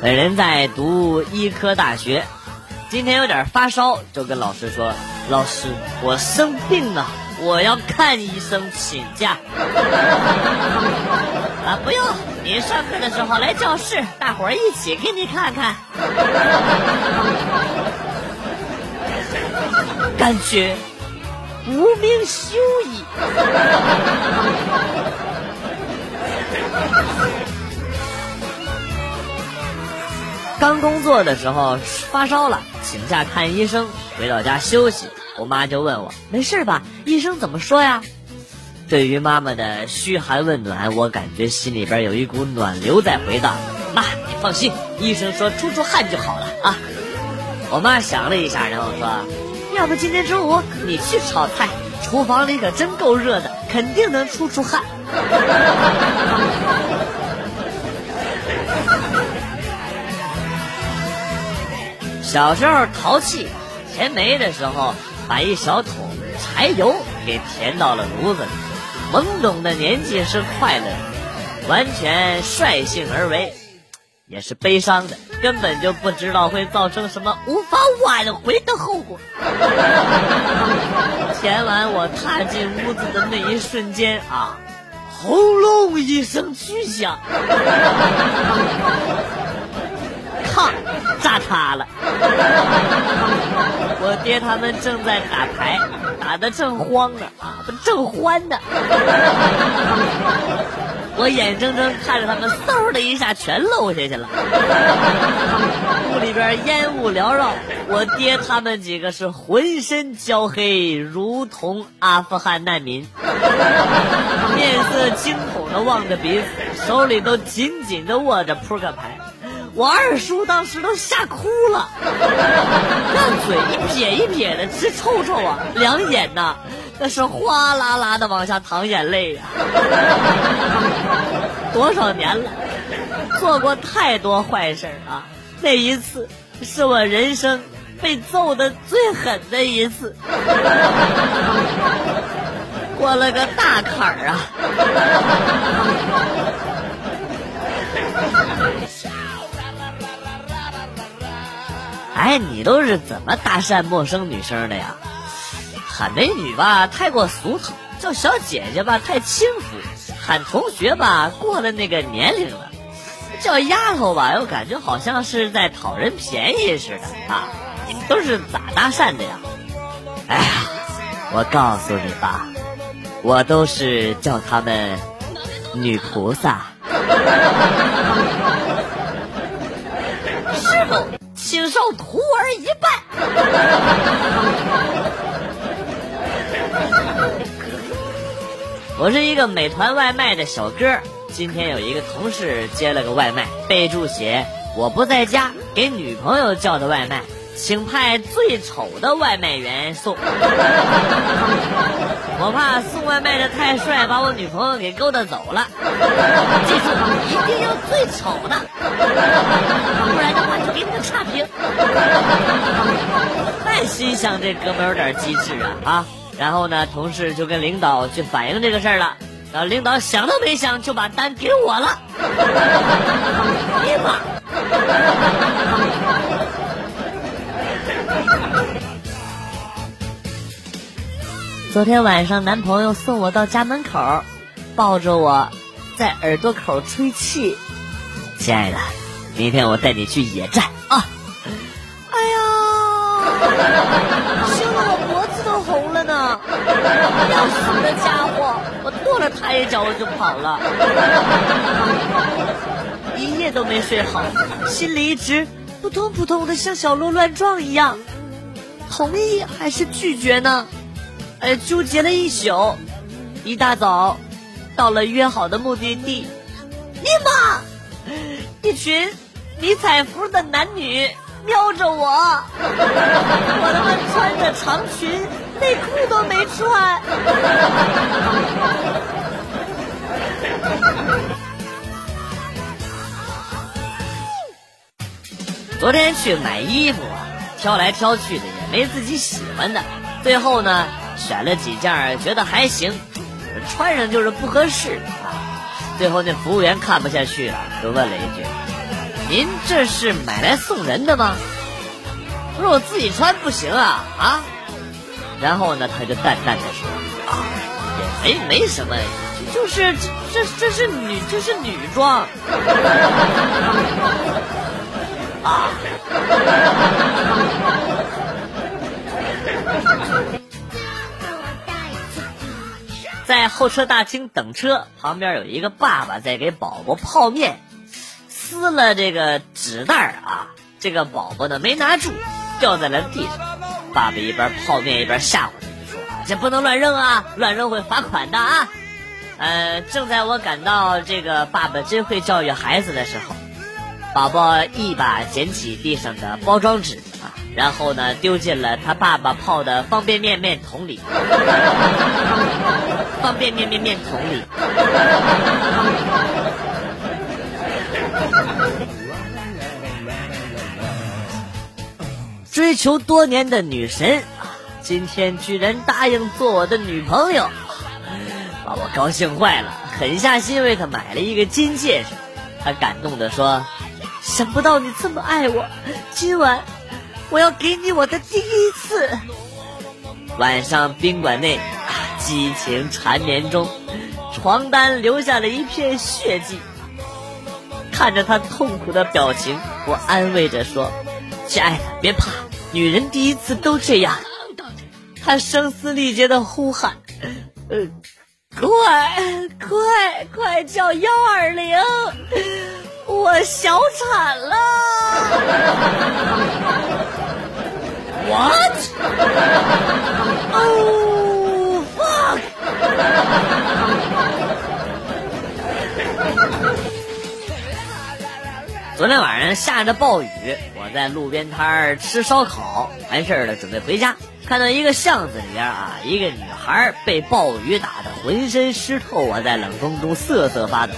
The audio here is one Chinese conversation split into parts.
本人在读医科大学，今天有点发烧，就跟老师说：“老师，我生病了，我要看医生，请假。”啊，不用，你上课的时候来教室，大伙儿一起给你看看。感觉无名羞矣。刚工作的时候发烧了，请假看医生，回到家休息。我妈就问我没事吧？医生怎么说呀？对于妈妈的嘘寒问暖，我感觉心里边有一股暖流在回荡。妈，你放心，医生说出出汗就好了啊。我妈想了一下，然后说：“要不今天中午你去炒菜，厨房里可真够热的，肯定能出出汗。”小时候淘气，填煤的时候，把一小桶柴油给填到了炉子里。懵懂的年纪是快乐的，完全率性而为，也是悲伤的，根本就不知道会造成什么无法挽回的后果。填完我踏进屋子的那一瞬间啊，轰隆一声巨响。炕炸塌了，我爹他们正在打牌，打的正慌呢啊，正欢呢。我眼睁睁看着他们嗖的一下全漏下去了，屋里边烟雾缭绕，我爹他们几个是浑身焦黑，如同阿富汗难民，面色惊恐的望着彼此，手里都紧紧的握着扑克牌。我二叔当时都吓哭了，那嘴一撇一撇的直抽抽啊，两眼呐那是哗啦啦的往下淌眼泪呀。多少年了，做过太多坏事啊，那一次是我人生被揍的最狠的一次，过了个大坎儿啊。哎，你都是怎么搭讪陌生女生的呀？喊美女吧，太过俗套；叫小姐姐吧，太轻浮；喊同学吧，过了那个年龄了；叫丫头吧，又感觉好像是在讨人便宜似的啊！你们都是咋搭讪的呀？哎呀，我告诉你吧，我都是叫他们女菩萨。师傅。请受徒儿一拜。我是一个美团外卖的小哥，今天有一个同事接了个外卖，备注写我不在家，给女朋友叫的外卖。请派最丑的外卖员送，我怕送外卖的太帅，把我女朋友给勾搭走了。记住，一定要最丑的，不然的话就给你个差评。像这哥们有点机智啊啊！然后呢，同事就跟领导去反映这个事儿了，然后领导想都没想就把单给我了。立马。昨天晚上，男朋友送我到家门口，抱着我，在耳朵口吹气。亲爱的，明天我带你去野战啊！要死的家伙，我跺了他一脚我就跑了，一夜都没睡好，心里一直扑通扑通的像小鹿乱撞一样。同意还是拒绝呢？哎，纠结了一宿，一大早到了约好的目的地，尼玛，一群迷彩服的男女瞄着我，我他妈穿着长裙，内裤都没穿。昨天去买衣服，挑来挑去的也没自己喜欢的，最后呢。选了几件，觉得还行，穿上就是不合适啊。最后那服务员看不下去了，就问了一句：“您这是买来送人的吗？我说我自己穿不行啊啊！然后呢，他就淡淡的说啊，也没没什么，就是这这这是女这是女装 啊。在候车大厅等车，旁边有一个爸爸在给宝宝泡面，撕了这个纸袋啊，这个宝宝呢没拿住，掉在了地上。爸爸一边泡面一边吓唬他，说：“这不能乱扔啊，乱扔会罚款的啊。”呃，正在我感到这个爸爸真会教育孩子的时候，宝宝一把捡起地上的包装纸啊，然后呢丢进了他爸爸泡的方便面面桶里。方便面面面桶里。追求多年的女神，今天居然答应做我的女朋友，把我高兴坏了，狠下心为她买了一个金戒指。她感动的说：“想不到你这么爱我，今晚我要给你我的第一次。”晚上宾馆内。激情缠绵中，床单留下了一片血迹。看着他痛苦的表情，我安慰着说：“亲爱的，别怕，女人第一次都这样。”他声嘶力竭的呼喊：“呃，快快快叫幺二零，我小产了！” What？哦。昨天晚上下着暴雨，在路边摊儿吃烧烤，完事儿了准备回家，看到一个巷子里边啊，一个女孩被暴雨打得浑身湿透，我在冷风中瑟瑟发抖。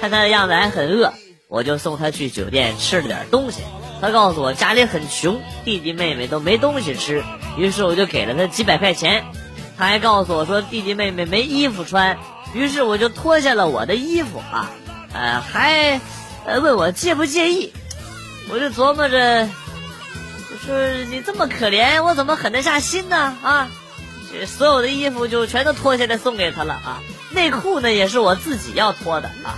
看她的样子还很饿，我就送她去酒店吃了点东西。她告诉我家里很穷，弟弟妹妹都没东西吃，于是我就给了她几百块钱。她还告诉我说弟弟妹妹没衣服穿，于是我就脱下了我的衣服啊，呃，还问我介不介意，我就琢磨着，我说你这么可怜，我怎么狠得下心呢啊？所有的衣服就全都脱下来送给他了啊，内裤呢也是我自己要脱的啊，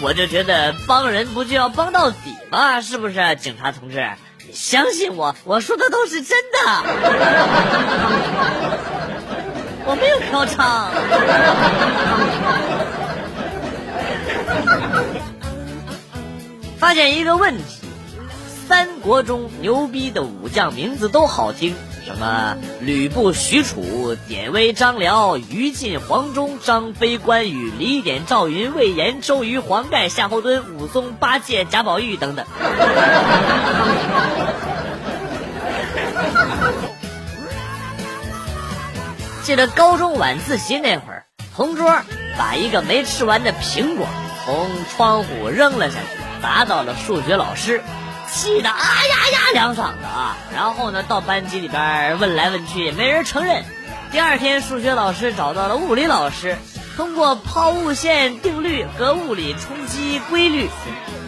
我就觉得帮人不就要帮到底吗？是不是，警察同志？相信我，我说的都是真的。我没有嫖娼。发现一个问题：国中牛逼的武将名字都好听，什么吕布、许褚、典韦、张辽、于禁、黄忠、张飞、关羽、李典、赵云、魏延、周瑜、黄盖、夏侯惇、武松、八戒、贾宝玉等等。记得高中晚自习那会儿，同桌把一个没吃完的苹果从窗户扔了下去，砸到了数学老师，气得啊呀呀两嗓子啊！然后呢，到班级里边问来问去，也没人承认。第二天，数学老师找到了物理老师，通过抛物线定律和物理冲击规律，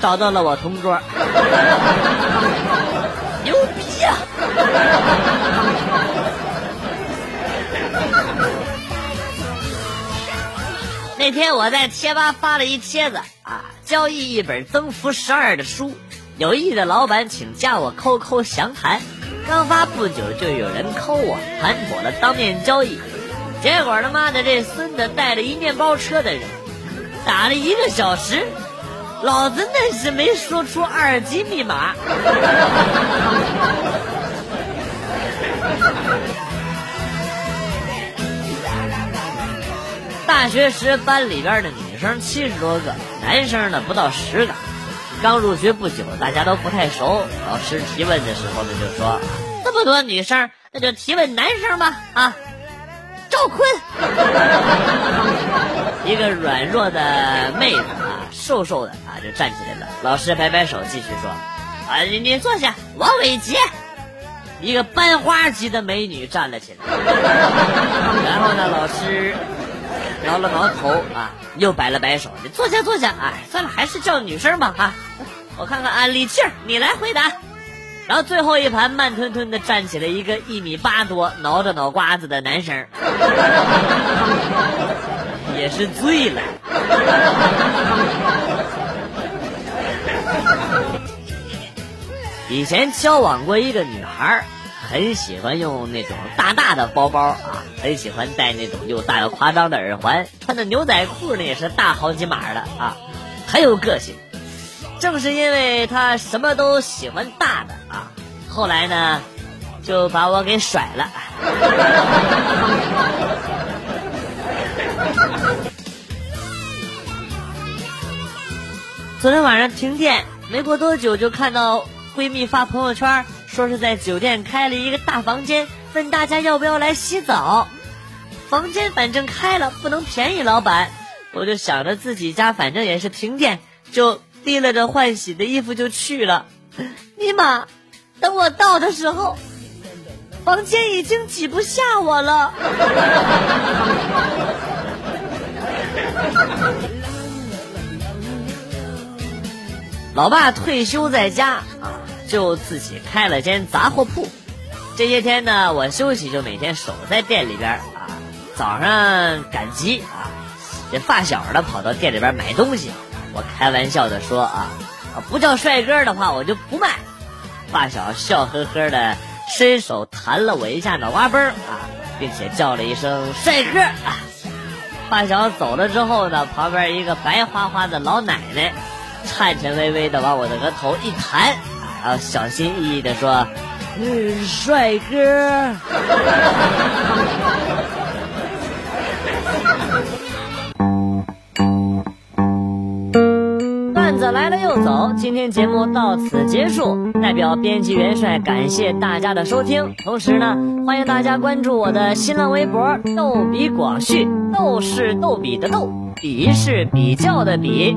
找到了我同桌。牛逼呀！那天我在贴吧发了一帖子啊，交易一本增幅十二的书，有意的老板请加我 QQ 详谈。刚发不久就有人扣我，谈妥了当面交易。结果他妈的这孙子带着一面包车的人，打了一个小时，老子那是没说出二级密码。大学时班里边的女生七十多个，男生呢不到十个。刚入学不久，大家都不太熟。老师提问的时候呢，就说：“这么多女生，那就提问男生吧。”啊，赵坤，一个软弱的妹子啊，瘦瘦的啊，就站起来了。老师摆摆手，继续说：“啊，你你坐下。”王伟杰，一个班花级的美女站了起来。然后呢，老师。挠了挠头啊，又摆了摆手，你坐下坐下。哎，算了，还是叫女生吧啊。我看看安利气儿，你来回答。然后最后一盘慢吞吞的站起来一个一米八多、挠着脑瓜子的男生，也是醉了。以前交往过一个女孩，很喜欢用那种大大的包包啊，很喜欢戴那种又大又夸张的耳环，穿的牛仔裤呢也是大好几码的啊，很有个性。正是因为他什么都喜欢大的啊，后来呢就把我给甩了。昨天晚上停电，没过多久就看到。闺蜜发朋友圈说是在酒店开了一个大房间，问大家要不要来洗澡。房间反正开了，不能便宜老板。我就想着自己家反正也是停电，就提了着换洗的衣服就去了。尼玛，等我到的时候，房间已经挤不下我了。老爸退休在家啊。就自己开了间杂货铺，这些天呢，我休息就每天守在店里边啊。早上赶集啊，这发小呢跑到店里边买东西，我开玩笑的说啊，不叫帅哥的话我就不卖。发小笑呵呵的伸手弹了我一下脑瓜崩啊，并且叫了一声帅哥啊。发小走了之后呢，旁边一个白花花的老奶奶，颤颤巍巍的往我的额头一弹。然后小心翼翼的说：“嗯，帅哥。”段子来了又走，今天节目到此结束。代表编辑元帅感谢大家的收听，同时呢，欢迎大家关注我的新浪微博“逗比广旭”，逗是逗比的逗，比是比较的比。